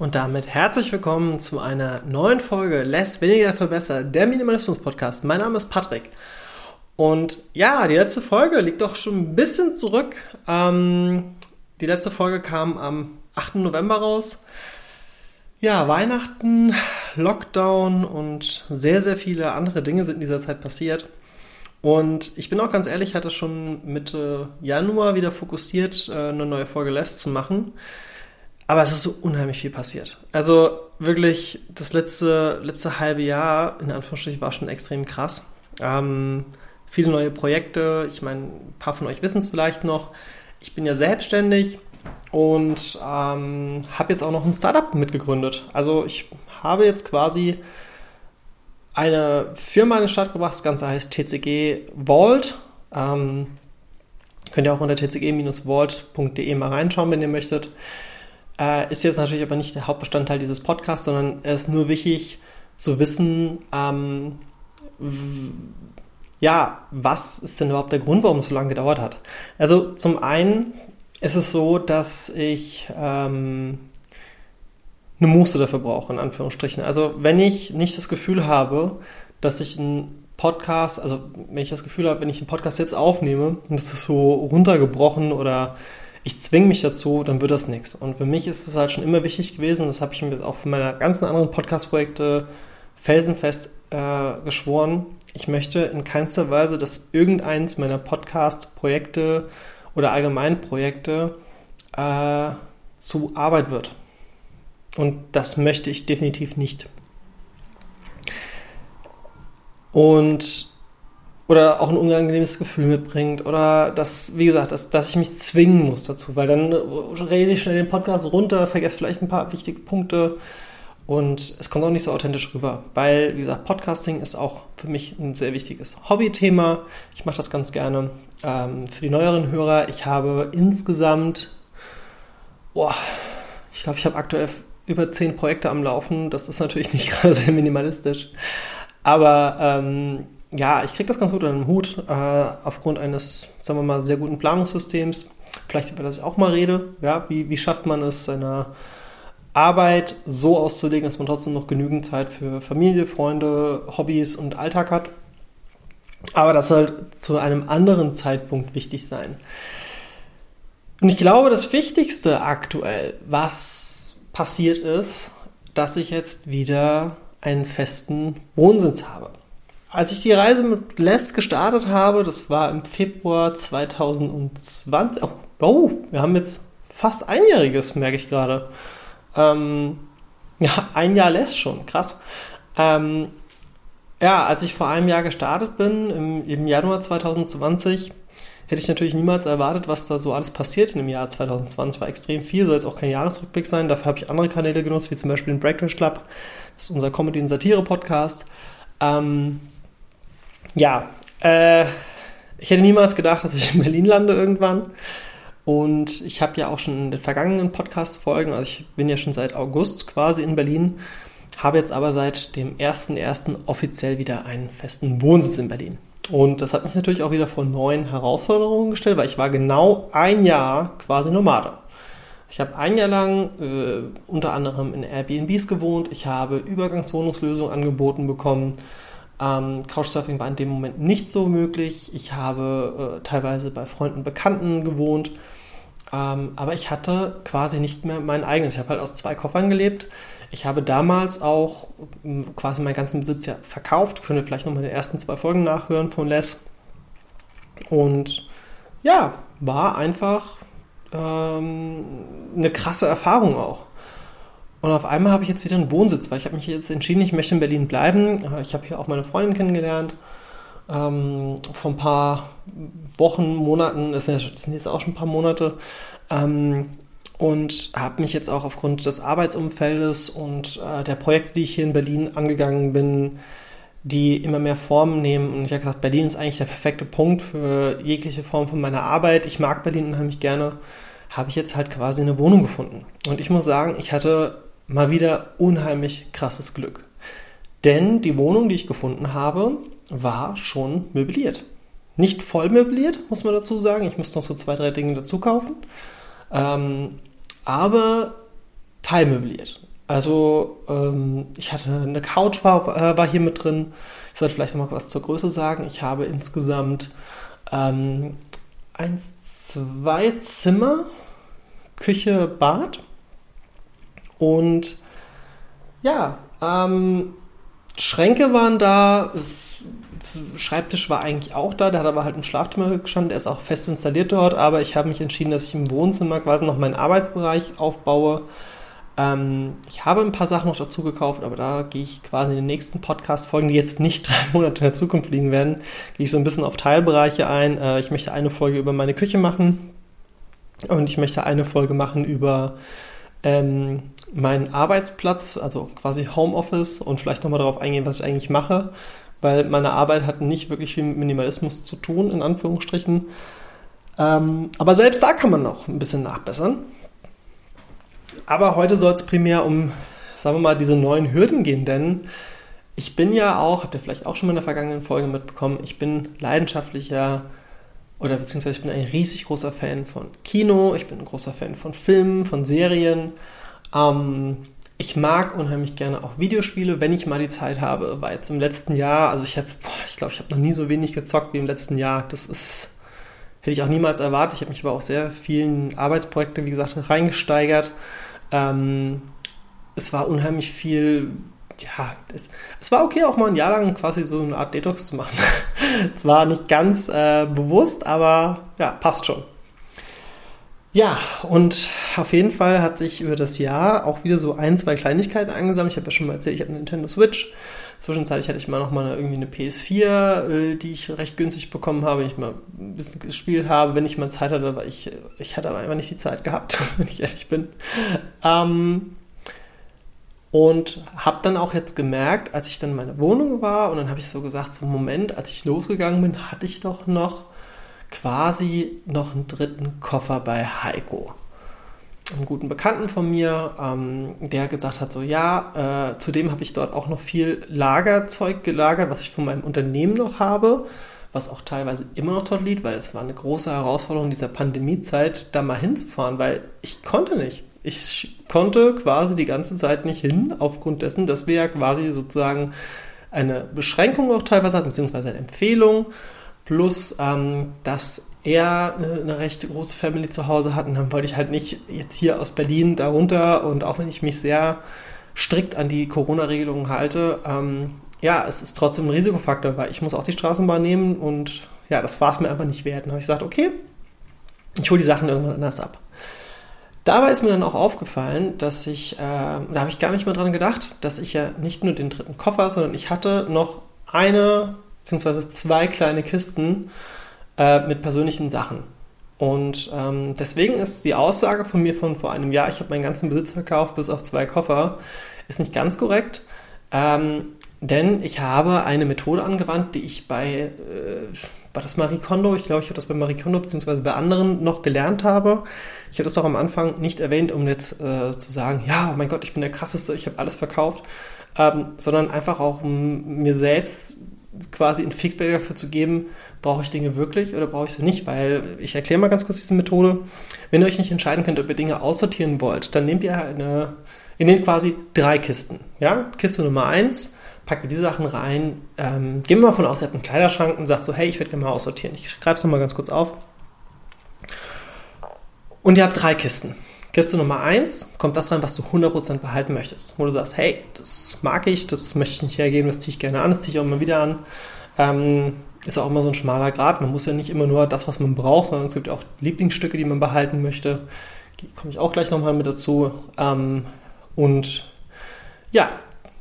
Und damit herzlich willkommen zu einer neuen Folge Less, weniger, für besser, der Minimalismus-Podcast. Mein Name ist Patrick. Und ja, die letzte Folge liegt doch schon ein bisschen zurück. Ähm, die letzte Folge kam am 8. November raus. Ja, Weihnachten, Lockdown und sehr, sehr viele andere Dinge sind in dieser Zeit passiert. Und ich bin auch ganz ehrlich, hatte schon Mitte Januar wieder fokussiert, äh, eine neue Folge Less zu machen. Aber es ist so unheimlich viel passiert. Also wirklich, das letzte, letzte halbe Jahr, in Anführungsstrichen, war schon extrem krass. Ähm, viele neue Projekte. Ich meine, ein paar von euch wissen es vielleicht noch. Ich bin ja selbstständig und ähm, habe jetzt auch noch ein Startup mitgegründet. Also ich habe jetzt quasi eine Firma in den Start gebracht. Das Ganze heißt TCG Vault. Ähm, könnt ihr auch unter tcg-vault.de mal reinschauen, wenn ihr möchtet. Äh, ist jetzt natürlich aber nicht der Hauptbestandteil dieses Podcasts, sondern es ist nur wichtig zu wissen, ähm, ja, was ist denn überhaupt der Grund, warum es so lange gedauert hat? Also zum einen ist es so, dass ich ähm, eine Muße dafür brauche, in Anführungsstrichen. Also wenn ich nicht das Gefühl habe, dass ich einen Podcast, also wenn ich das Gefühl habe, wenn ich einen Podcast jetzt aufnehme und es ist so runtergebrochen oder ich zwinge mich dazu, dann wird das nichts. Und für mich ist es halt schon immer wichtig gewesen, das habe ich mir auch für meine ganzen anderen Podcast-Projekte felsenfest äh, geschworen, ich möchte in keinster Weise, dass irgendeins meiner Podcast-Projekte oder allgemein Projekte äh, zu Arbeit wird. Und das möchte ich definitiv nicht. Und oder auch ein unangenehmes Gefühl mitbringt oder dass, wie gesagt, dass, dass ich mich zwingen muss dazu, weil dann rede ich schnell den Podcast runter, vergesse vielleicht ein paar wichtige Punkte und es kommt auch nicht so authentisch rüber, weil, wie gesagt, Podcasting ist auch für mich ein sehr wichtiges Hobbythema. Ich mache das ganz gerne. Ähm, für die neueren Hörer, ich habe insgesamt, boah, ich glaube, ich habe aktuell über zehn Projekte am Laufen. Das ist natürlich nicht gerade sehr minimalistisch. Aber ähm, ja, ich kriege das ganz gut unter den Hut, äh, aufgrund eines, sagen wir mal, sehr guten Planungssystems. Vielleicht über das ich auch mal rede. Ja, wie, wie schafft man es, seiner Arbeit so auszulegen, dass man trotzdem noch genügend Zeit für Familie, Freunde, Hobbys und Alltag hat. Aber das soll zu einem anderen Zeitpunkt wichtig sein. Und ich glaube, das Wichtigste aktuell, was passiert ist, dass ich jetzt wieder einen festen Wohnsitz habe. Als ich die Reise mit Les gestartet habe, das war im Februar 2020. Oh, oh wir haben jetzt fast einjähriges, merke ich gerade. Ähm, ja, ein Jahr Les schon, krass. Ähm, ja, als ich vor einem Jahr gestartet bin, im, im Januar 2020, hätte ich natürlich niemals erwartet, was da so alles passiert in dem Jahr 2020. War extrem viel, soll jetzt auch kein Jahresrückblick sein. Dafür habe ich andere Kanäle genutzt, wie zum Beispiel den Breakfast Club. Das ist unser Comedy- und Satire-Podcast. Ähm, ja, äh, ich hätte niemals gedacht, dass ich in Berlin lande irgendwann. Und ich habe ja auch schon in den vergangenen Podcast-Folgen, also ich bin ja schon seit August quasi in Berlin, habe jetzt aber seit dem 1.1. offiziell wieder einen festen Wohnsitz in Berlin. Und das hat mich natürlich auch wieder vor neuen Herausforderungen gestellt, weil ich war genau ein Jahr quasi Nomade. Ich habe ein Jahr lang äh, unter anderem in Airbnbs gewohnt. Ich habe Übergangswohnungslösungen angeboten bekommen. Ähm, Couchsurfing war in dem Moment nicht so möglich. Ich habe äh, teilweise bei Freunden, Bekannten gewohnt. Ähm, aber ich hatte quasi nicht mehr mein eigenes. Ich habe halt aus zwei Koffern gelebt. Ich habe damals auch ähm, quasi meinen ganzen Besitz ja verkauft. Könnt ihr vielleicht nochmal die ersten zwei Folgen nachhören von Les. Und ja, war einfach ähm, eine krasse Erfahrung auch. Und auf einmal habe ich jetzt wieder einen Wohnsitz, weil ich habe mich jetzt entschieden, ich möchte in Berlin bleiben. Äh, ich habe hier auch meine Freundin kennengelernt. Ähm, vor ein paar Wochen, Monaten, das sind, jetzt auch schon ein paar Monate. Ähm, und habe mich jetzt auch aufgrund des Arbeitsumfeldes und äh, der Projekte, die ich hier in Berlin angegangen bin, die immer mehr Formen nehmen. Und ich habe gesagt, Berlin ist eigentlich der perfekte Punkt für jegliche Form von meiner Arbeit. Ich mag Berlin unheimlich gerne. Habe ich jetzt halt quasi eine Wohnung gefunden. Und ich muss sagen, ich hatte mal wieder unheimlich krasses Glück. Denn die Wohnung, die ich gefunden habe, war schon möbliert. Nicht voll möbliert, muss man dazu sagen. Ich musste noch so zwei, drei Dinge dazu kaufen. Ähm, aber teilmöbliert. Also ähm, ich hatte eine Couch war, äh, war hier mit drin. Ich sollte vielleicht noch mal was zur Größe sagen. Ich habe insgesamt ähm, eins, zwei Zimmer, Küche, Bad und ja, ähm, Schränke waren da. Schreibtisch war eigentlich auch da, der hat aber halt im Schlafzimmer gestanden, der ist auch fest installiert dort, aber ich habe mich entschieden, dass ich im Wohnzimmer quasi noch meinen Arbeitsbereich aufbaue. Ähm, ich habe ein paar Sachen noch dazu gekauft, aber da gehe ich quasi in den nächsten Podcast-Folgen, die jetzt nicht drei Monate in der Zukunft liegen werden, gehe ich so ein bisschen auf Teilbereiche ein. Äh, ich möchte eine Folge über meine Küche machen und ich möchte eine Folge machen über ähm, meinen Arbeitsplatz, also quasi Homeoffice und vielleicht nochmal darauf eingehen, was ich eigentlich mache, weil meine Arbeit hat nicht wirklich viel mit Minimalismus zu tun, in Anführungsstrichen. Ähm, aber selbst da kann man noch ein bisschen nachbessern. Aber heute soll es primär um, sagen wir mal, diese neuen Hürden gehen, denn ich bin ja auch, habt ihr vielleicht auch schon mal in der vergangenen Folge mitbekommen, ich bin leidenschaftlicher oder beziehungsweise ich bin ein riesig großer Fan von Kino, ich bin ein großer Fan von Filmen, von Serien. Ähm, ich mag unheimlich gerne auch Videospiele, wenn ich mal die Zeit habe. War jetzt im letzten Jahr, also ich habe, ich glaube, ich habe noch nie so wenig gezockt wie im letzten Jahr. Das ist, hätte ich auch niemals erwartet. Ich habe mich aber auch sehr vielen Arbeitsprojekte, wie gesagt, reingesteigert. Ähm, es war unheimlich viel ja, es, es, war okay, auch mal ein Jahr lang quasi so eine Art Detox zu machen. Es war nicht ganz äh, bewusst, aber ja, passt schon. Ja, und auf jeden Fall hat sich über das Jahr auch wieder so ein, zwei Kleinigkeiten angesammelt. Ich habe ja schon mal erzählt, ich habe eine Nintendo Switch. Zwischenzeitlich hatte ich mal noch mal irgendwie eine PS4, äh, die ich recht günstig bekommen habe, wenn ich mal ein bisschen gespielt habe, wenn ich mal Zeit hatte, weil ich, ich hatte aber einfach nicht die Zeit gehabt, wenn ich ehrlich bin. Ähm, und habe dann auch jetzt gemerkt, als ich dann in meiner Wohnung war und dann habe ich so gesagt, so Moment, als ich losgegangen bin, hatte ich doch noch quasi noch einen dritten Koffer bei Heiko. Einen guten Bekannten von mir, ähm, der gesagt hat, so ja, äh, zudem habe ich dort auch noch viel Lagerzeug gelagert, was ich von meinem Unternehmen noch habe, was auch teilweise immer noch dort liegt, weil es war eine große Herausforderung dieser Pandemiezeit, da mal hinzufahren, weil ich konnte nicht. Ich konnte quasi die ganze Zeit nicht hin, aufgrund dessen, dass wir ja quasi sozusagen eine Beschränkung auch teilweise hatten, beziehungsweise eine Empfehlung, plus ähm, dass er eine, recht große Family zu Hause hat und dann wollte ich halt nicht jetzt hier aus Berlin darunter und auch wenn ich mich sehr strikt an die Corona-Regelungen halte, ähm, ja, es ist trotzdem ein Risikofaktor, weil ich muss auch die Straßenbahn nehmen und ja, das war es mir einfach nicht wert. Dann habe ich gesagt, okay, ich hole die Sachen irgendwann anders ab. Dabei ist mir dann auch aufgefallen, dass ich, äh, da habe ich gar nicht mehr dran gedacht, dass ich ja nicht nur den dritten Koffer, sondern ich hatte noch eine bzw. zwei kleine Kisten äh, mit persönlichen Sachen. Und ähm, deswegen ist die Aussage von mir von vor einem Jahr, ich habe meinen ganzen Besitz verkauft bis auf zwei Koffer, ist nicht ganz korrekt. Ähm, denn ich habe eine Methode angewandt, die ich bei, äh, war das Marie Kondo? Ich glaube, ich habe das bei Marie Kondo bzw. bei anderen noch gelernt habe. Ich habe das auch am Anfang nicht erwähnt, um jetzt äh, zu sagen, ja, oh mein Gott, ich bin der krasseste, ich habe alles verkauft, ähm, sondern einfach auch, um mir selbst quasi ein Feedback dafür zu geben, brauche ich Dinge wirklich oder brauche ich sie nicht, weil ich erkläre mal ganz kurz diese Methode. Wenn ihr euch nicht entscheiden könnt, ob ihr Dinge aussortieren wollt, dann nehmt ihr eine, ihr nehmt quasi drei Kisten. Ja? Kiste Nummer eins, packt ihr die Sachen rein, ähm, gehen wir mal von aus, ihr habt einen Kleiderschrank und sagt so, hey, ich würde gerne mal aussortieren. Ich greife es nochmal ganz kurz auf. Und ihr habt drei Kisten. Kiste Nummer eins kommt das rein, was du 100% behalten möchtest. Wo du sagst, hey, das mag ich, das möchte ich nicht hergeben, das ziehe ich gerne an, das ziehe ich auch immer wieder an. Ähm, ist auch immer so ein schmaler Grad. Man muss ja nicht immer nur das, was man braucht, sondern es gibt auch Lieblingsstücke, die man behalten möchte. Die komme ich auch gleich nochmal mit dazu. Ähm, und ja,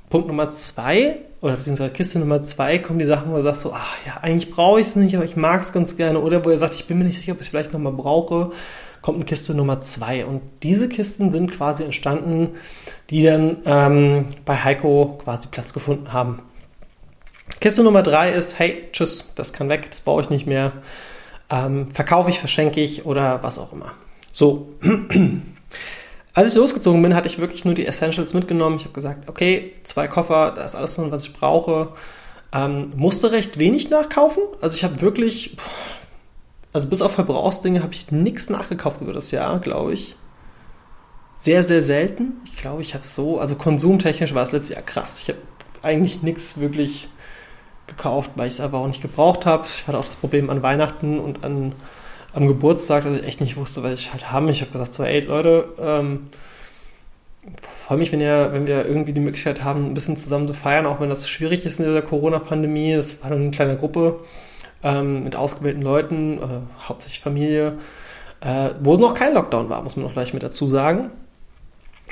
Punkt Nummer zwei, oder beziehungsweise Kiste Nummer zwei, kommen die Sachen, wo du sagst so, ach ja, eigentlich brauche ich es nicht, aber ich mag es ganz gerne. Oder wo er sagt, ich bin mir nicht sicher, ob ich es vielleicht nochmal brauche kommt eine Kiste Nummer zwei. Und diese Kisten sind quasi entstanden, die dann ähm, bei Heiko quasi Platz gefunden haben. Kiste Nummer drei ist, hey, tschüss, das kann weg, das brauche ich nicht mehr. Ähm, verkaufe ich, verschenke ich oder was auch immer. So. Als ich losgezogen bin, hatte ich wirklich nur die Essentials mitgenommen. Ich habe gesagt, okay, zwei Koffer, da ist alles drin, was ich brauche. Ähm, musste recht wenig nachkaufen. Also ich habe wirklich, also bis auf Verbrauchsdinge habe ich nichts nachgekauft über das Jahr, glaube ich. sehr, sehr selten. Ich glaube, ich habe so, also konsumtechnisch war es letztes Jahr krass. Ich habe eigentlich nichts wirklich gekauft, weil ich es aber auch nicht gebraucht habe. Ich hatte auch das Problem an Weihnachten und an, am Geburtstag, dass ich echt nicht wusste, was ich halt haben. Ich habe gesagt so, ey Leute, ähm, freue mich, wenn, ihr, wenn wir irgendwie die Möglichkeit haben, ein bisschen zusammen zu feiern, auch wenn das schwierig ist in dieser Corona-Pandemie. Das war dann eine kleine Gruppe ähm, mit ausgewählten Leuten, äh, hauptsächlich Familie, äh, wo es noch kein Lockdown war, muss man noch gleich mit dazu sagen.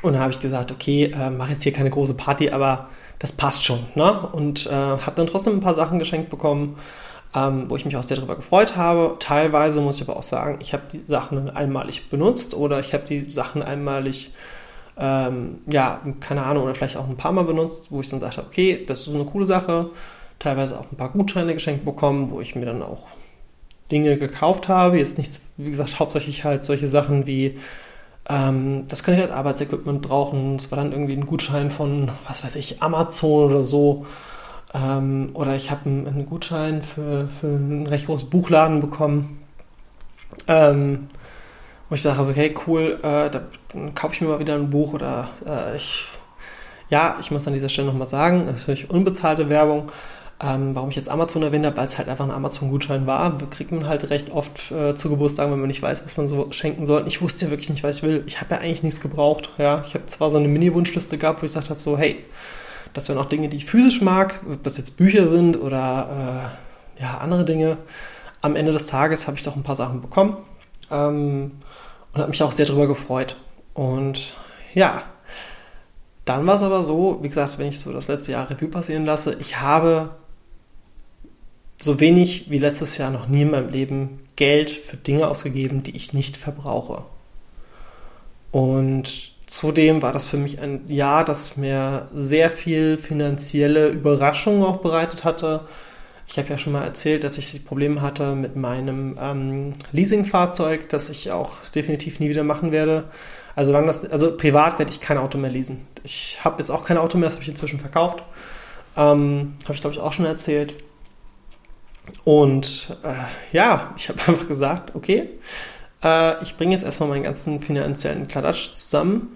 Und dann habe ich gesagt, okay, äh, mache jetzt hier keine große Party, aber das passt schon. Ne? Und äh, habe dann trotzdem ein paar Sachen geschenkt bekommen, ähm, wo ich mich auch sehr darüber gefreut habe. Teilweise muss ich aber auch sagen, ich habe die Sachen einmalig benutzt oder ich habe die Sachen einmalig, ähm, ja, keine Ahnung, oder vielleicht auch ein paar Mal benutzt, wo ich dann sagte, okay, das ist eine coole Sache. Teilweise auch ein paar Gutscheine geschenkt bekommen, wo ich mir dann auch Dinge gekauft habe. Jetzt nicht, wie gesagt, hauptsächlich halt solche Sachen wie ähm, das kann ich als Arbeitsequipment brauchen. Es war dann irgendwie ein Gutschein von, was weiß ich, Amazon oder so. Ähm, oder ich habe einen, einen, Gutschein für, für einen recht großen Buchladen bekommen. Ähm, wo ich sage, okay, cool, äh, da kaufe ich mir mal wieder ein Buch oder äh, ich, ja, ich muss an dieser Stelle nochmal sagen, das ist natürlich unbezahlte Werbung. Ähm, warum ich jetzt Amazon erwähnt habe, weil es halt einfach ein Amazon-Gutschein war, kriegt man halt recht oft äh, zu Geburtstagen, wenn man nicht weiß, was man so schenken soll. Ich wusste ja wirklich nicht, was ich will. Ich habe ja eigentlich nichts gebraucht. Ja, ich habe zwar so eine Mini-Wunschliste gehabt, wo ich gesagt habe, so hey, das wären auch Dinge, die ich physisch mag, ob das jetzt Bücher sind oder äh, ja andere Dinge. Am Ende des Tages habe ich doch ein paar Sachen bekommen ähm, und habe mich auch sehr darüber gefreut. Und ja, dann war es aber so, wie gesagt, wenn ich so das letzte Jahr Revue passieren lasse, ich habe so wenig wie letztes Jahr noch nie in meinem Leben Geld für Dinge ausgegeben, die ich nicht verbrauche. Und zudem war das für mich ein Jahr, das mir sehr viel finanzielle Überraschungen auch bereitet hatte. Ich habe ja schon mal erzählt, dass ich Probleme hatte mit meinem ähm, Leasingfahrzeug, das ich auch definitiv nie wieder machen werde. Also, das, also privat werde ich kein Auto mehr leasen. Ich habe jetzt auch kein Auto mehr, das habe ich inzwischen verkauft. Ähm, habe ich, glaube ich, auch schon erzählt. Und äh, ja, ich habe einfach gesagt, okay, äh, ich bringe jetzt erstmal meinen ganzen finanziellen Kladatsch zusammen.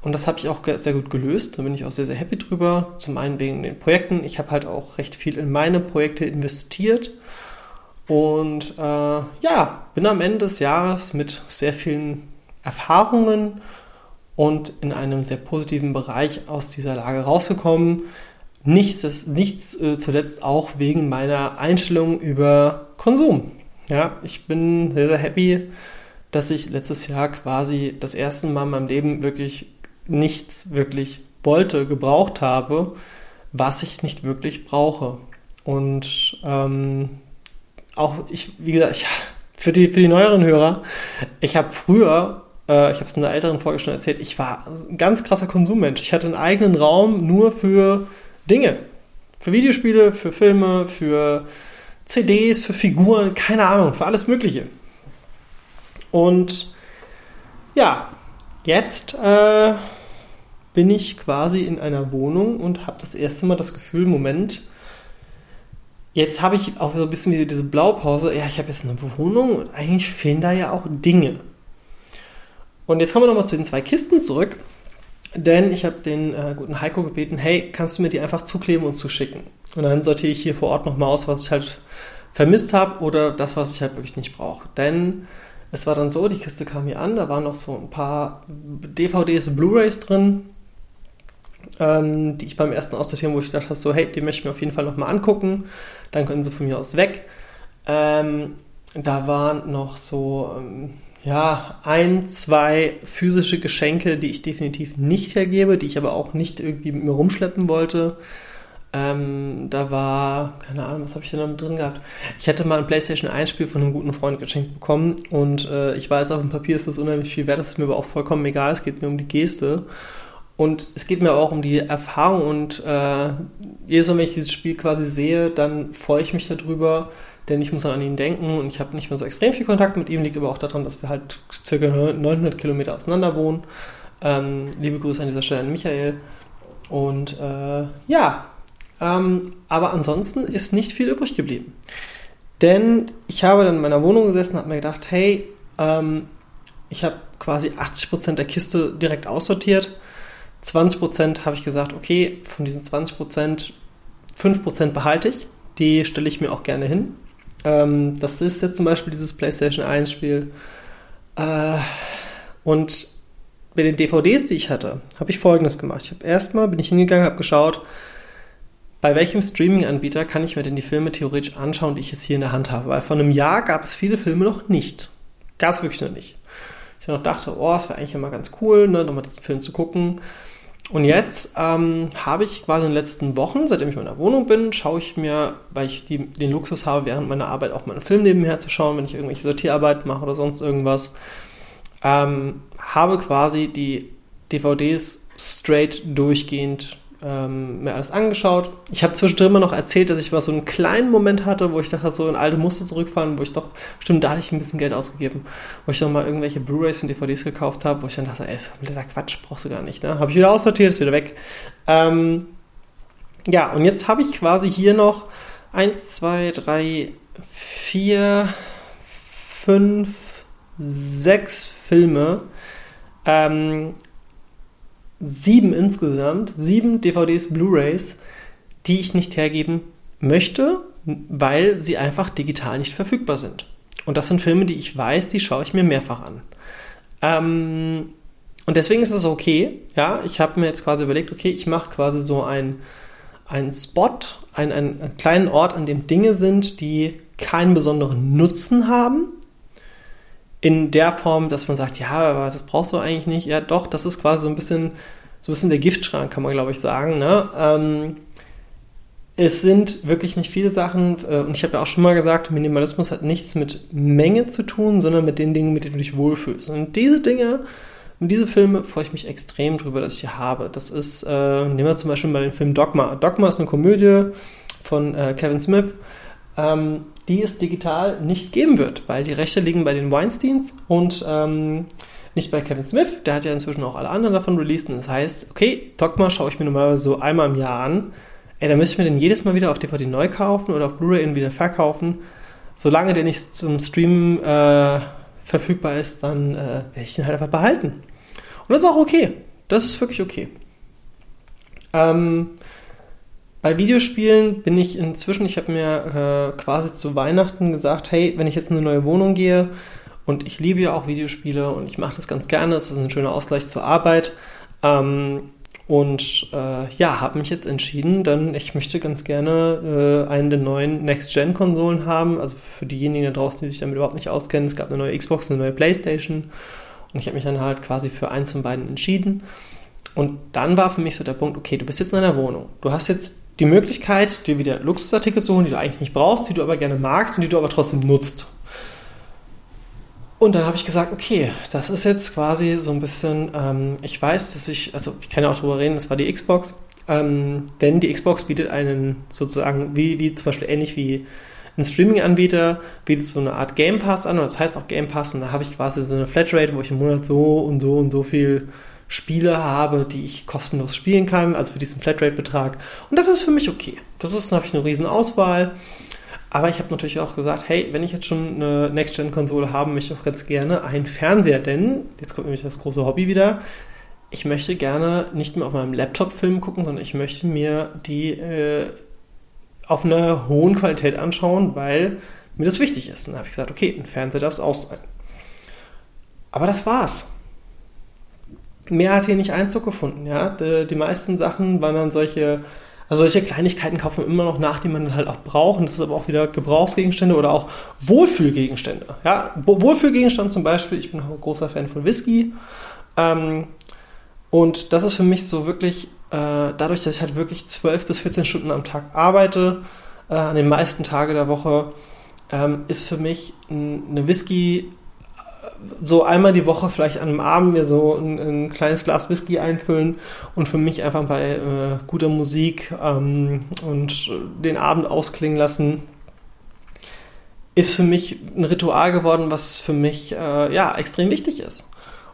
Und das habe ich auch sehr gut gelöst. Da bin ich auch sehr, sehr happy drüber. Zum einen wegen den Projekten. Ich habe halt auch recht viel in meine Projekte investiert. Und äh, ja, bin am Ende des Jahres mit sehr vielen Erfahrungen und in einem sehr positiven Bereich aus dieser Lage rausgekommen. Nichts, nichts äh, zuletzt auch wegen meiner Einstellung über Konsum. Ja, ich bin sehr, sehr happy, dass ich letztes Jahr quasi das erste Mal in meinem Leben wirklich nichts wirklich wollte, gebraucht habe, was ich nicht wirklich brauche. Und ähm, auch ich, wie gesagt, ich, für, die, für die neueren Hörer, ich habe früher, äh, ich habe es in der älteren Folge schon erzählt, ich war ein ganz krasser Konsummensch. Ich hatte einen eigenen Raum nur für Dinge. Für Videospiele, für Filme, für CDs, für Figuren, keine Ahnung, für alles Mögliche. Und ja, jetzt äh, bin ich quasi in einer Wohnung und habe das erste Mal das Gefühl, Moment, jetzt habe ich auch so ein bisschen diese Blaupause, ja, ich habe jetzt eine Wohnung und eigentlich fehlen da ja auch Dinge. Und jetzt kommen wir nochmal zu den zwei Kisten zurück. Denn ich habe den äh, guten Heiko gebeten, hey, kannst du mir die einfach zukleben und zuschicken? Und dann sortiere ich hier vor Ort nochmal aus, was ich halt vermisst habe oder das, was ich halt wirklich nicht brauche. Denn es war dann so, die Kiste kam hier an, da waren noch so ein paar DVDs, Blu-rays drin, ähm, die ich beim ersten Aussortieren, wo ich gedacht habe, so, hey, die möchte ich mir auf jeden Fall nochmal angucken, dann können sie von mir aus weg. Ähm, da waren noch so... Ähm, ja, ein, zwei physische Geschenke, die ich definitiv nicht hergebe, die ich aber auch nicht irgendwie mit mir rumschleppen wollte. Ähm, da war, keine Ahnung, was habe ich denn da drin gehabt? Ich hätte mal ein PlayStation 1 Spiel von einem guten Freund geschenkt bekommen und äh, ich weiß, auf dem Papier ist das unheimlich viel wert, das ist mir aber auch vollkommen egal, es geht mir um die Geste. Und es geht mir auch um die Erfahrung und äh, jedes Mal, wenn ich dieses Spiel quasi sehe, dann freue ich mich darüber, denn ich muss dann an ihn denken und ich habe nicht mehr so extrem viel Kontakt mit ihm, liegt aber auch daran, dass wir halt circa 900 Kilometer auseinander wohnen. Ähm, liebe Grüße an dieser Stelle an Michael. Und äh, ja, ähm, aber ansonsten ist nicht viel übrig geblieben. Denn ich habe dann in meiner Wohnung gesessen und habe mir gedacht, hey, ähm, ich habe quasi 80% der Kiste direkt aussortiert. 20% habe ich gesagt, okay, von diesen 20%, 5% behalte ich. Die stelle ich mir auch gerne hin. Ähm, das ist jetzt zum Beispiel dieses PlayStation 1 Spiel. Äh, und bei den DVDs, die ich hatte, habe ich folgendes gemacht. Ich habe erstmal bin ich hingegangen, habe geschaut, bei welchem Streaming-Anbieter kann ich mir denn die Filme theoretisch anschauen, die ich jetzt hier in der Hand habe? Weil vor einem Jahr gab es viele Filme noch nicht. Gab es wirklich noch nicht. Ich noch dachte, oh, es wäre eigentlich immer ganz cool, ne, nochmal diesen Film zu gucken. Und jetzt ähm, habe ich quasi in den letzten Wochen, seitdem ich in meiner Wohnung bin, schaue ich mir, weil ich die, den Luxus habe, während meiner Arbeit auch mal einen Film nebenher zu schauen, wenn ich irgendwelche Sortierarbeit mache oder sonst irgendwas, ähm, habe quasi die DVDs straight durchgehend ähm, mir alles angeschaut. Ich habe zwischendrin immer noch erzählt, dass ich mal so einen kleinen Moment hatte, wo ich dachte, so in alte Muster zurückfallen, wo ich doch, stimmt, da hatte ich ein bisschen Geld ausgegeben, wo ich noch mal irgendwelche Blu-rays und DVDs gekauft habe, wo ich dann dachte, ey, ist kompletter Quatsch, brauchst du gar nicht. Ne? Habe ich wieder aussortiert, ist wieder weg. Ähm, ja, und jetzt habe ich quasi hier noch 1, 2, 3, 4, 5, 6 Filme. Ähm, sieben insgesamt, sieben DVDs, Blu-rays, die ich nicht hergeben möchte, weil sie einfach digital nicht verfügbar sind. Und das sind Filme, die ich weiß, die schaue ich mir mehrfach an. Ähm, und deswegen ist es okay. Ja, ich habe mir jetzt quasi überlegt, okay, ich mache quasi so einen Spot, einen, einen kleinen Ort, an dem Dinge sind, die keinen besonderen Nutzen haben, in der Form, dass man sagt, ja, aber das brauchst du eigentlich nicht. Ja, doch, das ist quasi so ein bisschen, so ein bisschen der Giftschrank, kann man glaube ich sagen. Ne? Ähm, es sind wirklich nicht viele Sachen, äh, und ich habe ja auch schon mal gesagt, Minimalismus hat nichts mit Menge zu tun, sondern mit den Dingen, mit denen du dich wohlfühlst. Und diese Dinge, und diese Filme freue ich mich extrem drüber, dass ich hier habe. Das ist, äh, nehmen wir zum Beispiel mal den Film Dogma. Dogma ist eine Komödie von äh, Kevin Smith ähm, die es digital nicht geben wird, weil die Rechte liegen bei den Weinsteins und ähm, nicht bei Kevin Smith. Der hat ja inzwischen auch alle anderen davon released. Und das heißt, okay, Dogma schaue ich mir normalerweise so einmal im Jahr an. Ey, da müsste ich mir den jedes Mal wieder auf DVD neu kaufen oder auf Blu-ray wieder verkaufen. Solange der nicht zum Streamen äh, verfügbar ist, dann äh, werde ich den halt einfach behalten. Und das ist auch okay. Das ist wirklich okay. Ähm, bei Videospielen bin ich inzwischen, ich habe mir äh, quasi zu Weihnachten gesagt, hey, wenn ich jetzt in eine neue Wohnung gehe und ich liebe ja auch Videospiele und ich mache das ganz gerne, es ist ein schöner Ausgleich zur Arbeit. Ähm, und äh, ja, habe mich jetzt entschieden, denn ich möchte ganz gerne äh, einen der neuen Next-Gen-Konsolen haben. Also für diejenigen da draußen, die sich damit überhaupt nicht auskennen, es gab eine neue Xbox, eine neue Playstation. Und ich habe mich dann halt quasi für eins von beiden entschieden. Und dann war für mich so der Punkt, okay, du bist jetzt in einer Wohnung. Du hast jetzt die Möglichkeit, dir wieder Luxusartikel zu holen, die du eigentlich nicht brauchst, die du aber gerne magst und die du aber trotzdem nutzt. Und dann habe ich gesagt, okay, das ist jetzt quasi so ein bisschen, ähm, ich weiß, dass ich, also ich kann ja auch drüber reden, das war die Xbox, ähm, denn die Xbox bietet einen sozusagen, wie, wie zum Beispiel ähnlich wie ein Streaming-Anbieter, bietet so eine Art Game Pass an, und das heißt auch Game Pass, und da habe ich quasi so eine Flatrate, wo ich im Monat so und so und so viel Spiele habe, die ich kostenlos spielen kann, also für diesen Flatrate-Betrag. Und das ist für mich okay. Das ist, habe ich eine riesen Auswahl. Aber ich habe natürlich auch gesagt, hey, wenn ich jetzt schon eine Next-Gen-Konsole habe, möchte ich auch ganz gerne einen Fernseher, denn, jetzt kommt nämlich das große Hobby wieder, ich möchte gerne nicht mehr auf meinem Laptop Film gucken, sondern ich möchte mir die äh, auf einer hohen Qualität anschauen, weil mir das wichtig ist. Und dann habe ich gesagt, okay, ein Fernseher darf es auch sein. Aber das war's mehr hat hier nicht Einzug gefunden. Ja? Die, die meisten Sachen waren dann solche, also solche Kleinigkeiten kauft man immer noch nach, die man dann halt auch braucht. Und das ist aber auch wieder Gebrauchsgegenstände oder auch Wohlfühlgegenstände. Ja? Wohlfühlgegenstand zum Beispiel, ich bin auch ein großer Fan von Whisky. Ähm, und das ist für mich so wirklich, äh, dadurch, dass ich halt wirklich 12 bis 14 Stunden am Tag arbeite, äh, an den meisten Tagen der Woche, ähm, ist für mich eine Whisky so einmal die Woche vielleicht an einem Abend mir so ein, ein kleines Glas Whisky einfüllen und für mich einfach bei äh, guter Musik ähm, und den Abend ausklingen lassen, ist für mich ein Ritual geworden, was für mich äh, ja extrem wichtig ist.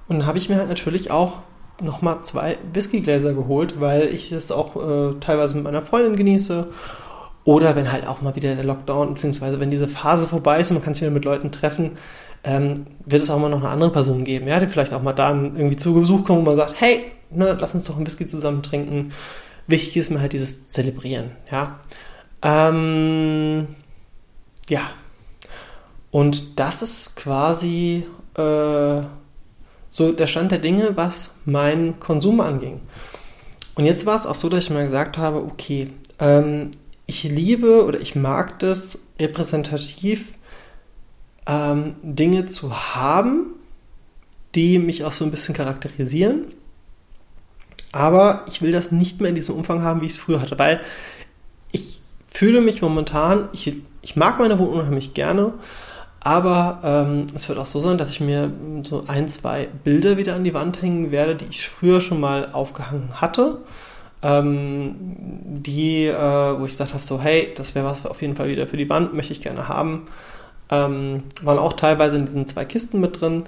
Und dann habe ich mir halt natürlich auch nochmal zwei Whiskygläser geholt, weil ich es auch äh, teilweise mit meiner Freundin genieße Oder wenn halt auch mal wieder der Lockdown, beziehungsweise wenn diese Phase vorbei ist und man kann sich wieder mit Leuten treffen, ähm, wird es auch mal noch eine andere Person geben, ja, die vielleicht auch mal da irgendwie zu Besuch kommt und man sagt, hey, ne, lass uns doch ein Whisky zusammen trinken. Wichtig ist mir halt dieses Zelebrieren, ja. Ähm, ja. Und das ist quasi äh, so der Stand der Dinge, was meinen Konsum anging. Und jetzt war es auch so, dass ich mal gesagt habe, okay, ähm, ich liebe oder ich mag das repräsentativ ähm, Dinge zu haben, die mich auch so ein bisschen charakterisieren. Aber ich will das nicht mehr in diesem Umfang haben, wie ich es früher hatte, weil ich fühle mich momentan, ich, ich mag meine Wohnung unheimlich gerne, aber ähm, es wird auch so sein, dass ich mir so ein, zwei Bilder wieder an die Wand hängen werde, die ich früher schon mal aufgehangen hatte. Ähm, die, äh, wo ich gesagt habe, so, hey, das wäre was auf jeden Fall wieder für die Wand, möchte ich gerne haben. Ähm, waren auch teilweise in diesen zwei Kisten mit drin.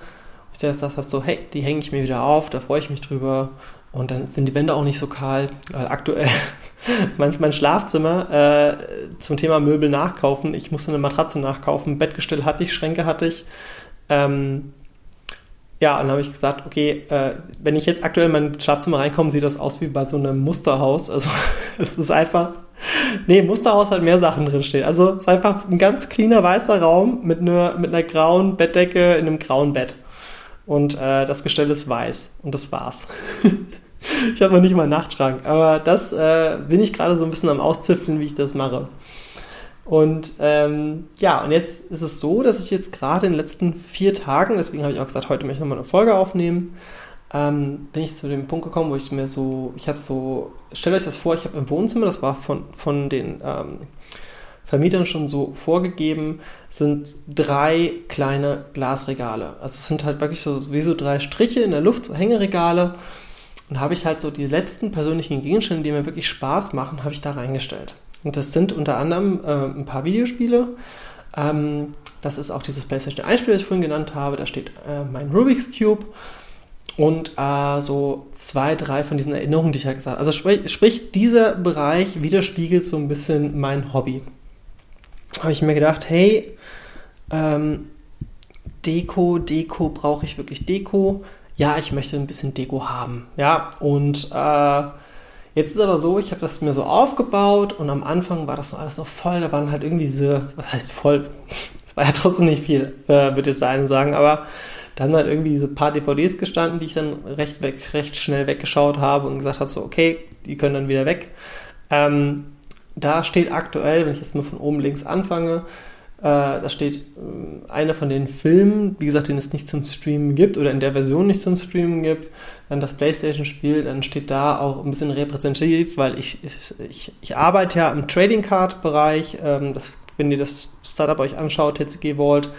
Ich habe, so, hey, die hänge ich mir wieder auf, da freue ich mich drüber. Und dann sind die Wände auch nicht so kahl, weil aktuell mein, mein Schlafzimmer äh, zum Thema Möbel nachkaufen. Ich musste eine Matratze nachkaufen, Bettgestell hatte ich, Schränke hatte ich. Ähm, ja, und dann habe ich gesagt, okay, äh, wenn ich jetzt aktuell in mein Schlafzimmer reinkomme, sieht das aus wie bei so einem Musterhaus. Also es ist einfach, nee, Musterhaus hat mehr Sachen drinstehen. Also es ist einfach ein ganz cleaner weißer Raum mit einer, mit einer grauen Bettdecke in einem grauen Bett. Und äh, das Gestell ist weiß. Und das war's. ich habe noch nicht mal einen Nachtschrank. Aber das äh, bin ich gerade so ein bisschen am Auszüfteln, wie ich das mache. Und ähm, ja, und jetzt ist es so, dass ich jetzt gerade in den letzten vier Tagen, deswegen habe ich auch gesagt, heute möchte ich nochmal eine Folge aufnehmen, ähm, bin ich zu dem Punkt gekommen, wo ich mir so, ich habe so, stellt euch das vor, ich habe im Wohnzimmer, das war von, von den ähm, Vermietern schon so vorgegeben, sind drei kleine Glasregale. Also es sind halt wirklich so wie so drei Striche in der Luft, so Hängeregale. Und habe ich halt so die letzten persönlichen Gegenstände, die mir wirklich Spaß machen, habe ich da reingestellt. Und das sind unter anderem äh, ein paar Videospiele. Ähm, das ist auch dieses PlayStation 1 Spiel, das ich vorhin genannt habe. Da steht äh, mein Rubik's Cube und äh, so zwei, drei von diesen Erinnerungen, die ich halt gesagt habe. Also sprich, sprich, dieser Bereich widerspiegelt so ein bisschen mein Hobby. Habe ich mir gedacht, hey, ähm, Deko, Deko, brauche ich wirklich Deko? Ja, ich möchte ein bisschen Deko haben. Ja, und äh, Jetzt ist aber so, ich habe das mir so aufgebaut und am Anfang war das noch alles noch voll. Da waren halt irgendwie diese, was heißt voll? Es war ja trotzdem nicht viel, äh, würde ich sagen, sagen, aber da haben halt irgendwie diese paar DVDs gestanden, die ich dann recht, weg, recht schnell weggeschaut habe und gesagt habe, so, okay, die können dann wieder weg. Ähm, da steht aktuell, wenn ich jetzt mal von oben links anfange, äh, da steht äh, einer von den Filmen, wie gesagt, den es nicht zum Streamen gibt oder in der Version nicht zum Streamen gibt, dann das PlayStation-Spiel, dann steht da auch ein bisschen repräsentativ, weil ich, ich, ich arbeite ja im Trading Card-Bereich. Ähm, wenn ihr das Startup euch anschaut, TCG Vault,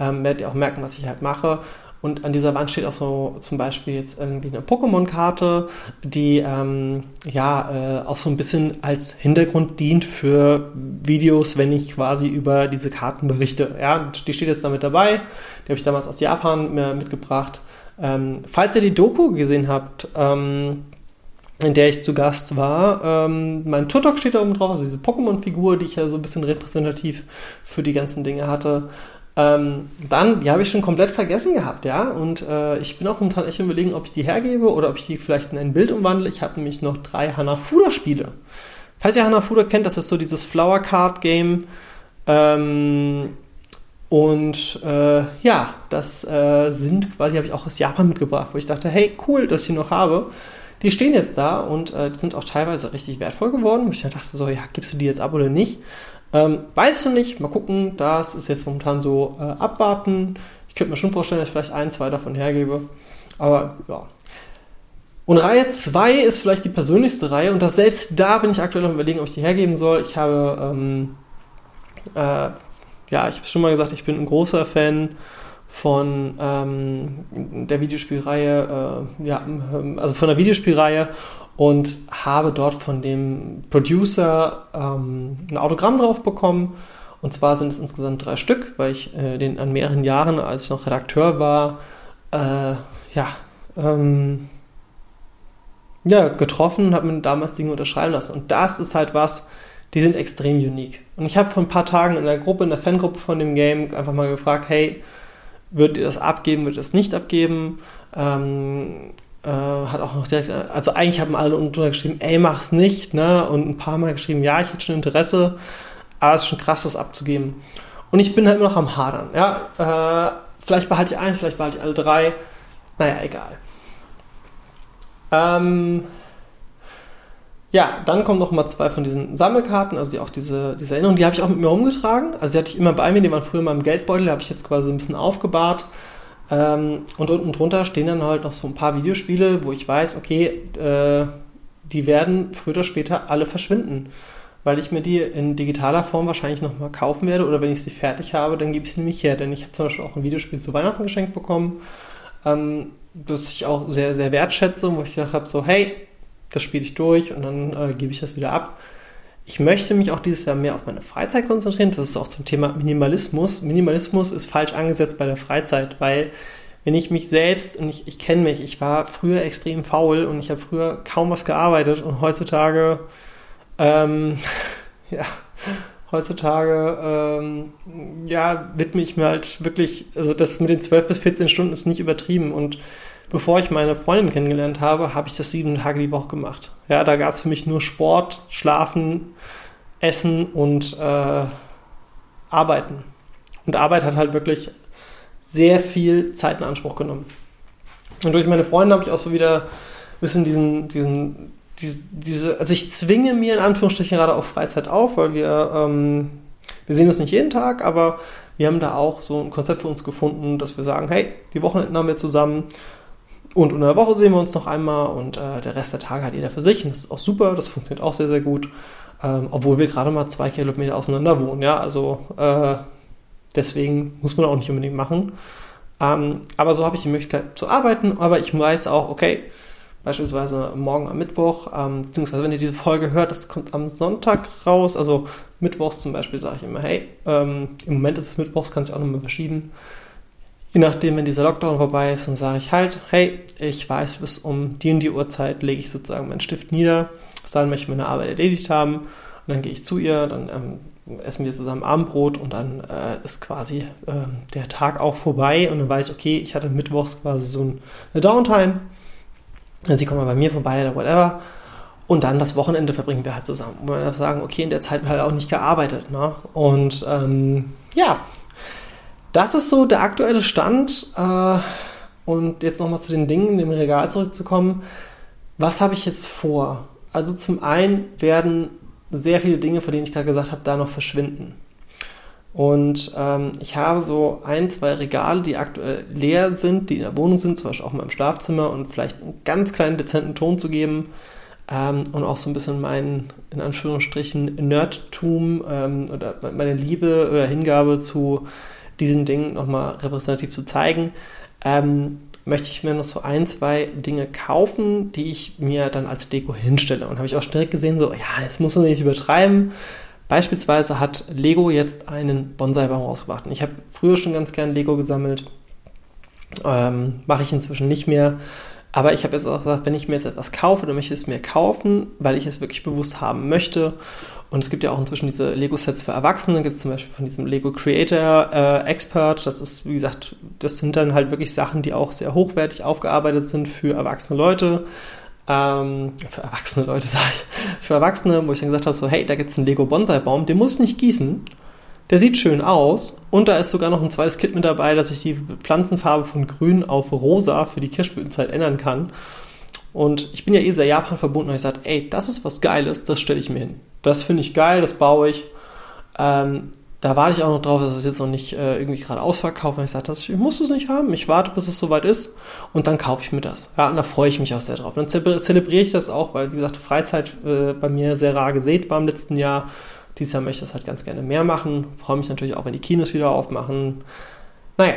ähm, werdet ihr auch merken, was ich halt mache. Und an dieser Wand steht auch so zum Beispiel jetzt irgendwie eine Pokémon-Karte, die ähm, ja äh, auch so ein bisschen als Hintergrund dient für Videos, wenn ich quasi über diese Karten berichte. Ja, die steht jetzt damit dabei. Die habe ich damals aus Japan mitgebracht. Ähm, falls ihr die Doku gesehen habt, ähm, in der ich zu Gast war. Ähm, mein Turtok steht da oben drauf, also diese Pokémon-Figur, die ich ja so ein bisschen repräsentativ für die ganzen Dinge hatte. Ähm, dann, die habe ich schon komplett vergessen gehabt, ja. Und äh, ich bin auch momentan echt überlegen, ob ich die hergebe oder ob ich die vielleicht in ein Bild umwandle. Ich habe nämlich noch drei Hanafuda-Spiele. Falls ihr Hanafuda kennt, das ist so dieses Flower Card Game. Ähm, und äh, ja, das äh, sind quasi, habe ich auch aus Japan mitgebracht, wo ich dachte, hey, cool, dass ich die noch habe. Die stehen jetzt da und äh, sind auch teilweise richtig wertvoll geworden. Wo ich dachte so, ja, gibst du die jetzt ab oder nicht? Ähm, weiß ich noch nicht, mal gucken. Das ist jetzt momentan so äh, abwarten. Ich könnte mir schon vorstellen, dass ich vielleicht ein, zwei davon hergebe. Aber ja. Und Reihe 2 ist vielleicht die persönlichste Reihe und das, selbst da bin ich aktuell noch überlegen, ob ich die hergeben soll. Ich habe, ähm, äh, ja, ich habe schon mal gesagt, ich bin ein großer Fan von ähm, der Videospielreihe, äh, ja, also von der Videospielreihe und habe dort von dem Producer ähm, ein Autogramm drauf bekommen. Und zwar sind es insgesamt drei Stück, weil ich äh, den an mehreren Jahren, als ich noch Redakteur war, äh, ja, ähm, ja, getroffen und habe mir damals Dinge unterschreiben lassen. Und das ist halt was, die sind extrem unique. Und ich habe vor ein paar Tagen in der Gruppe, in der Fangruppe von dem Game einfach mal gefragt, hey, würdet ihr das abgeben, würdet ihr das nicht abgeben? Ähm, äh, hat auch noch direkt, also eigentlich haben alle untergeschrieben, ey, mach's nicht, ne? Und ein paar Mal geschrieben, ja, ich hätte schon Interesse, aber es ist schon krass, das abzugeben. Und ich bin halt immer noch am Hadern, ja. Äh, vielleicht behalte ich eins, vielleicht behalte ich alle drei. Naja, egal. Ähm, ja, dann kommen noch mal zwei von diesen Sammelkarten, also die auch diese, diese Erinnerung, die habe ich auch mit mir rumgetragen. Also die hatte ich immer bei mir, die waren früher in meinem Geldbeutel, habe ich jetzt quasi ein bisschen aufgebahrt. Ähm, und unten drunter stehen dann halt noch so ein paar Videospiele, wo ich weiß, okay, äh, die werden früher oder später alle verschwinden. Weil ich mir die in digitaler Form wahrscheinlich nochmal kaufen werde oder wenn ich sie fertig habe, dann gebe ich sie nämlich her. Denn ich habe zum Beispiel auch ein Videospiel zu Weihnachten geschenkt bekommen, ähm, das ich auch sehr, sehr wertschätze, wo ich gedacht habe, so, hey, das spiele ich durch und dann äh, gebe ich das wieder ab. Ich möchte mich auch dieses Jahr mehr auf meine Freizeit konzentrieren. Das ist auch zum Thema Minimalismus. Minimalismus ist falsch angesetzt bei der Freizeit, weil wenn ich mich selbst, und ich, ich kenne mich, ich war früher extrem faul und ich habe früher kaum was gearbeitet und heutzutage, ähm, ja, heutzutage, ähm, ja, widme ich mir halt wirklich, also das mit den 12 bis 14 Stunden ist nicht übertrieben und bevor ich meine Freundin kennengelernt habe, habe ich das sieben Tage die Woche gemacht. Ja, da gab es für mich nur Sport, Schlafen, Essen und äh, Arbeiten. Und Arbeit hat halt wirklich sehr viel Zeit in Anspruch genommen. Und durch meine Freunde habe ich auch so wieder ein bisschen diesen, diesen, diese, diese, also ich zwinge mir in Anführungsstrichen gerade auch Freizeit auf, weil wir, ähm, wir sehen uns nicht jeden Tag, aber wir haben da auch so ein Konzept für uns gefunden, dass wir sagen, hey, die Wochenenden haben wir zusammen und in der Woche sehen wir uns noch einmal und äh, der Rest der Tage hat jeder für sich. Und das ist auch super, das funktioniert auch sehr, sehr gut. Ähm, obwohl wir gerade mal zwei Kilometer auseinander wohnen, ja. Also äh, deswegen muss man auch nicht unbedingt machen. Ähm, aber so habe ich die Möglichkeit zu arbeiten, aber ich weiß auch, okay, beispielsweise morgen am Mittwoch, ähm, beziehungsweise wenn ihr diese Folge hört, das kommt am Sonntag raus, also Mittwochs zum Beispiel sage ich immer, hey, ähm, im Moment ist es Mittwochs, kann sich auch nochmal verschieben je nachdem, wenn dieser Lockdown vorbei ist, dann sage ich halt, hey, ich weiß, bis um die und die Uhrzeit lege ich sozusagen meinen Stift nieder. Bis dahin möchte ich meine Arbeit erledigt haben. Und dann gehe ich zu ihr, dann ähm, essen wir zusammen Abendbrot und dann äh, ist quasi äh, der Tag auch vorbei. Und dann weiß ich, okay, ich hatte mittwochs quasi so eine Downtime. Sie kommt mal bei mir vorbei oder whatever. Und dann das Wochenende verbringen wir halt zusammen. Und wir sagen, okay, in der Zeit wird halt auch nicht gearbeitet. Ne? Und ähm, ja, das ist so der aktuelle Stand. Äh, und jetzt nochmal zu den Dingen im Regal zurückzukommen. Was habe ich jetzt vor? Also zum einen werden sehr viele Dinge, von denen ich gerade gesagt habe, da noch verschwinden. Und ähm, ich habe so ein, zwei Regale, die aktuell leer sind, die in der Wohnung sind, zum Beispiel auch in meinem Schlafzimmer und vielleicht einen ganz kleinen dezenten Ton zu geben ähm, und auch so ein bisschen meinen, in Anführungsstrichen, Nerdtum ähm, oder meine Liebe oder Hingabe zu diesen Dingen nochmal repräsentativ zu zeigen, ähm, möchte ich mir noch so ein, zwei Dinge kaufen, die ich mir dann als Deko hinstelle. Und habe ich auch direkt gesehen, so, ja, das muss man nicht übertreiben. Beispielsweise hat Lego jetzt einen Bonsai-Baum rausgebracht. ich habe früher schon ganz gern Lego gesammelt. Ähm, Mache ich inzwischen nicht mehr. Aber ich habe jetzt auch gesagt, wenn ich mir jetzt etwas kaufe, dann möchte ich es mir kaufen, weil ich es wirklich bewusst haben möchte. Und es gibt ja auch inzwischen diese Lego-Sets für Erwachsene. Gibt es zum Beispiel von diesem Lego Creator äh, Expert. Das ist, wie gesagt, das sind dann halt wirklich Sachen, die auch sehr hochwertig aufgearbeitet sind für erwachsene Leute. Ähm, für erwachsene Leute sage ich. Für Erwachsene, wo ich dann gesagt habe, so, hey, da gibt es einen Lego Bonsai-Baum, den muss ich nicht gießen. Der sieht schön aus und da ist sogar noch ein zweites Kit mit dabei, dass ich die Pflanzenfarbe von grün auf rosa für die Kirschblütenzeit ändern kann. Und ich bin ja eh sehr Japan verbunden und ich sage, ey, das ist was Geiles, das stelle ich mir hin. Das finde ich geil, das baue ich. Ähm, da warte ich auch noch drauf, dass es jetzt noch nicht äh, irgendwie gerade ausverkauft. Und ich sage, ich muss es nicht haben. Ich warte, bis es soweit ist und dann kaufe ich mir das. Ja, und da freue ich mich auch sehr drauf. Dann zelebriere ich das auch, weil, wie gesagt, Freizeit äh, bei mir sehr rar gesät war im letzten Jahr. Dieses Jahr möchte ich das halt ganz gerne mehr machen. Freue mich natürlich auch, wenn die Kinos wieder aufmachen. Naja.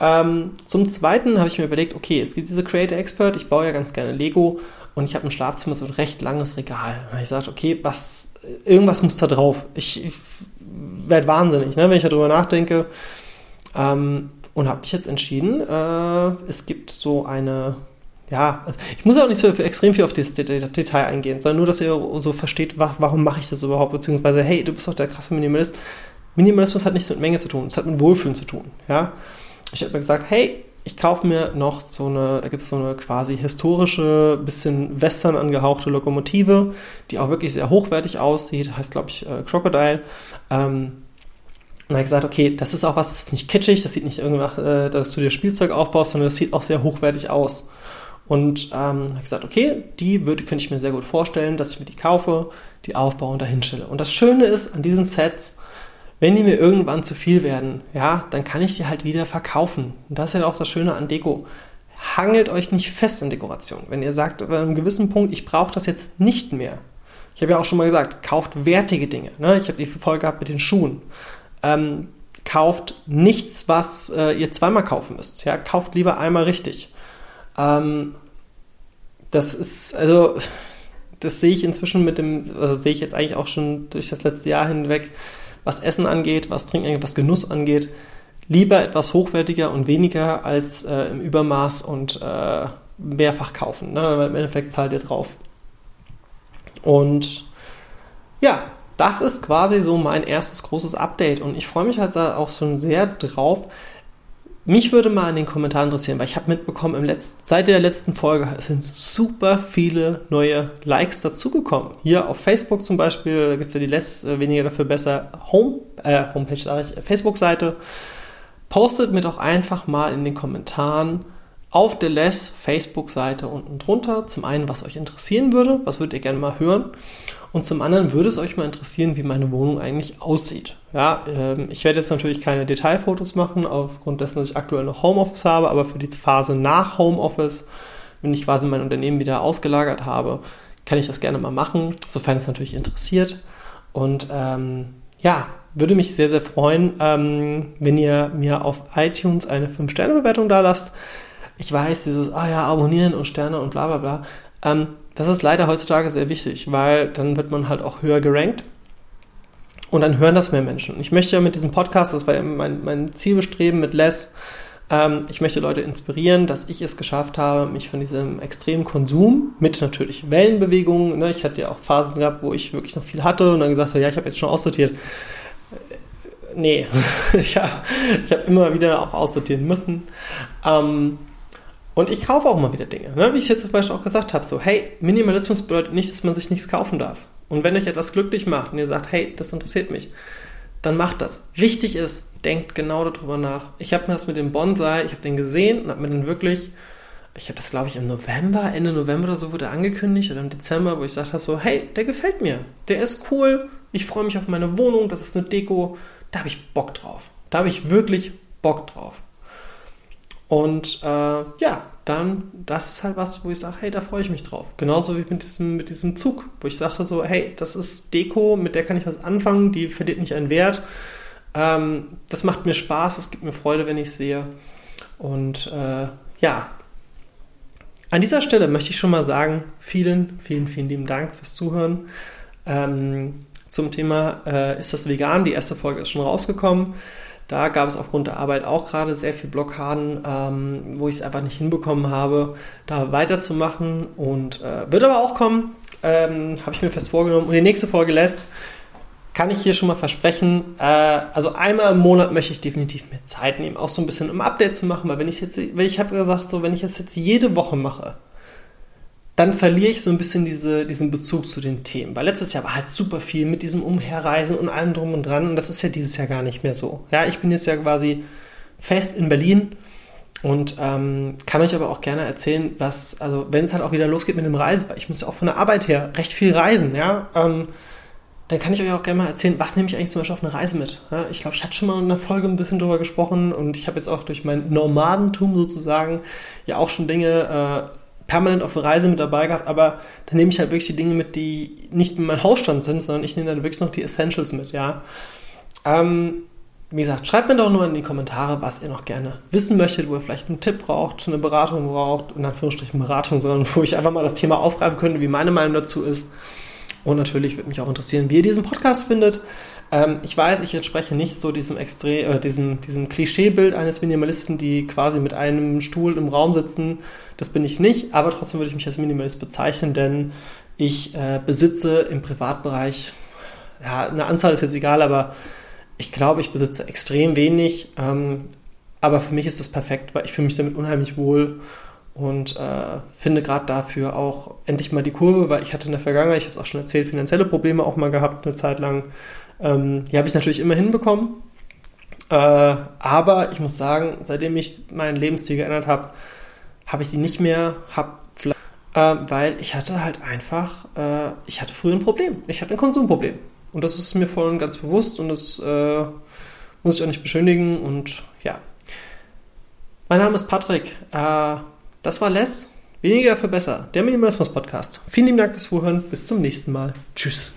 Ähm, zum Zweiten habe ich mir überlegt, okay, es gibt diese Creator Expert, ich baue ja ganz gerne Lego und ich habe im Schlafzimmer so ein recht langes Regal. Und ich sagte, okay, was, irgendwas muss da drauf. Ich, ich werde wahnsinnig, ne, wenn ich darüber nachdenke. Ähm, und habe mich jetzt entschieden, äh, es gibt so eine ja, also ich muss auch nicht so extrem viel auf das Detail eingehen, sondern nur, dass ihr so versteht, warum mache ich das überhaupt, beziehungsweise, hey, du bist doch der krasse Minimalist. Minimalismus hat nichts mit Menge zu tun, es hat mit Wohlfühlen zu tun, ja. Ich habe mir gesagt, hey, ich kaufe mir noch so eine, da gibt es so eine quasi historische, bisschen western angehauchte Lokomotive, die auch wirklich sehr hochwertig aussieht, heißt glaube ich äh, Crocodile. Ähm, und habe ich gesagt, okay, das ist auch was, das ist nicht kitschig, das sieht nicht irgendwas, äh, dass du dir Spielzeug aufbaust, sondern das sieht auch sehr hochwertig aus. Und ähm, habe gesagt, okay, die würde, könnte ich mir sehr gut vorstellen, dass ich mir die kaufe, die aufbaue und dahin stelle. Und das Schöne ist an diesen Sets, wenn die mir irgendwann zu viel werden, ja, dann kann ich die halt wieder verkaufen. Und das ist ja auch das Schöne an Deko. Hangelt euch nicht fest in Dekoration. Wenn ihr sagt, an einem gewissen Punkt, ich brauche das jetzt nicht mehr. Ich habe ja auch schon mal gesagt, kauft wertige Dinge. Ne? Ich habe die Folge gehabt mit den Schuhen ähm, kauft nichts, was äh, ihr zweimal kaufen müsst. Ja, kauft lieber einmal richtig. Ähm, das ist, also, das sehe ich inzwischen mit dem, also sehe ich jetzt eigentlich auch schon durch das letzte Jahr hinweg, was Essen angeht, was Trinken angeht, was Genuss angeht. Lieber etwas hochwertiger und weniger als äh, im Übermaß und äh, mehrfach kaufen. Ne? Im Endeffekt zahlt ihr drauf. Und ja, das ist quasi so mein erstes großes Update und ich freue mich halt da auch schon sehr drauf. Mich würde mal in den Kommentaren interessieren, weil ich habe mitbekommen, im Letz seit der letzten Folge sind super viele neue Likes dazugekommen. Hier auf Facebook zum Beispiel, da gibt es ja die Less äh, weniger dafür besser Home, äh, Homepage, Facebook-Seite. Postet mir doch einfach mal in den Kommentaren auf der Less Facebook-Seite unten drunter. Zum einen, was euch interessieren würde, was würdet ihr gerne mal hören. Und zum anderen würde es euch mal interessieren, wie meine Wohnung eigentlich aussieht. Ja, ähm, ich werde jetzt natürlich keine Detailfotos machen, aufgrund dessen, dass ich aktuell noch Homeoffice habe, aber für die Phase nach Homeoffice, wenn ich quasi mein Unternehmen wieder ausgelagert habe, kann ich das gerne mal machen, sofern es natürlich interessiert. Und ähm, ja, würde mich sehr, sehr freuen, ähm, wenn ihr mir auf iTunes eine 5-Sterne-Bewertung da lasst. Ich weiß, dieses, ah ja, abonnieren und Sterne und bla bla bla. Ähm, das ist leider heutzutage sehr wichtig, weil dann wird man halt auch höher gerankt und dann hören das mehr Menschen. Ich möchte ja mit diesem Podcast, das war ja mein, mein Zielbestreben mit Les, ähm, ich möchte Leute inspirieren, dass ich es geschafft habe, mich von diesem extremen Konsum mit natürlich Wellenbewegungen, ne, ich hatte ja auch Phasen gehabt, wo ich wirklich noch viel hatte und dann gesagt habe, ja, ich habe jetzt schon aussortiert. Nee, ich habe ich hab immer wieder auch aussortieren müssen. Ähm, und ich kaufe auch mal wieder Dinge. Ne? Wie ich jetzt zum Beispiel auch gesagt habe, so, hey, Minimalismus bedeutet nicht, dass man sich nichts kaufen darf. Und wenn euch etwas glücklich macht und ihr sagt, hey, das interessiert mich, dann macht das. Wichtig ist, denkt genau darüber nach. Ich habe mir das mit dem Bonsai, ich habe den gesehen und habe mir dann wirklich, ich habe das glaube ich im November, Ende November oder so wurde angekündigt oder im Dezember, wo ich gesagt habe, so, hey, der gefällt mir, der ist cool, ich freue mich auf meine Wohnung, das ist eine Deko, da habe ich Bock drauf. Da habe ich wirklich Bock drauf. Und äh, ja, dann, das ist halt was, wo ich sage, hey, da freue ich mich drauf. Genauso wie mit diesem, mit diesem Zug, wo ich sagte so, hey, das ist Deko, mit der kann ich was anfangen, die verliert nicht einen Wert. Ähm, das macht mir Spaß, es gibt mir Freude, wenn ich sehe. Und äh, ja, an dieser Stelle möchte ich schon mal sagen, vielen, vielen, vielen lieben Dank fürs Zuhören. Ähm, zum Thema äh, ist das vegan? Die erste Folge ist schon rausgekommen. Da gab es aufgrund der Arbeit auch gerade sehr viel Blockaden, ähm, wo ich es einfach nicht hinbekommen habe, da weiterzumachen. Und äh, wird aber auch kommen, ähm, habe ich mir fest vorgenommen. Und die nächste Folge lässt, kann ich hier schon mal versprechen. Äh, also einmal im Monat möchte ich definitiv mehr Zeit nehmen, auch so ein bisschen um Update zu machen, weil wenn ich jetzt, weil ich habe gesagt, so wenn ich es jetzt jede Woche mache, dann verliere ich so ein bisschen diese, diesen Bezug zu den Themen. Weil letztes Jahr war halt super viel mit diesem Umherreisen und allem drum und dran. Und das ist ja dieses Jahr gar nicht mehr so. Ja, ich bin jetzt ja quasi fest in Berlin und ähm, kann euch aber auch gerne erzählen, was, also wenn es halt auch wieder losgeht mit dem Reisen, weil ich muss ja auch von der Arbeit her recht viel reisen, ja, ähm, dann kann ich euch auch gerne mal erzählen, was nehme ich eigentlich zum Beispiel auf eine Reise mit. Ja, ich glaube, ich hatte schon mal in einer Folge ein bisschen drüber gesprochen und ich habe jetzt auch durch mein Nomadentum sozusagen ja auch schon Dinge äh, permanent auf Reise mit dabei gehabt, aber dann nehme ich halt wirklich die Dinge mit, die nicht meinem Hausstand sind, sondern ich nehme dann wirklich noch die Essentials mit, ja. Ähm, wie gesagt, schreibt mir doch nur in die Kommentare, was ihr noch gerne wissen möchtet, wo ihr vielleicht einen Tipp braucht, eine Beratung braucht, in Anführungsstrichen Beratung, sondern wo ich einfach mal das Thema aufgreifen könnte, wie meine Meinung dazu ist. Und natürlich würde mich auch interessieren, wie ihr diesen Podcast findet. Ähm, ich weiß, ich entspreche nicht so diesem extrem, äh, diesem, diesem Klischeebild eines Minimalisten, die quasi mit einem Stuhl im Raum sitzen. Das bin ich nicht, aber trotzdem würde ich mich als Minimalist bezeichnen, denn ich äh, besitze im Privatbereich, ja, eine Anzahl ist jetzt egal, aber ich glaube, ich besitze extrem wenig. Ähm, aber für mich ist das perfekt, weil ich fühle mich damit unheimlich wohl und äh, finde gerade dafür auch endlich mal die Kurve, weil ich hatte in der Vergangenheit, ich habe es auch schon erzählt, finanzielle Probleme auch mal gehabt, eine Zeit lang. Ähm, die habe ich natürlich immer hinbekommen. Äh, aber ich muss sagen, seitdem ich meinen Lebensstil geändert habe, habe ich die nicht mehr, hab, äh, weil ich hatte halt einfach, äh, ich hatte früher ein Problem. Ich hatte ein Konsumproblem. Und das ist mir voll und ganz bewusst und das äh, muss ich auch nicht beschönigen. Und ja. Mein Name ist Patrick. Äh, das war Les. Weniger für besser. Der Minimalismus Podcast. Vielen lieben Dank fürs Zuhören. Bis zum nächsten Mal. Tschüss.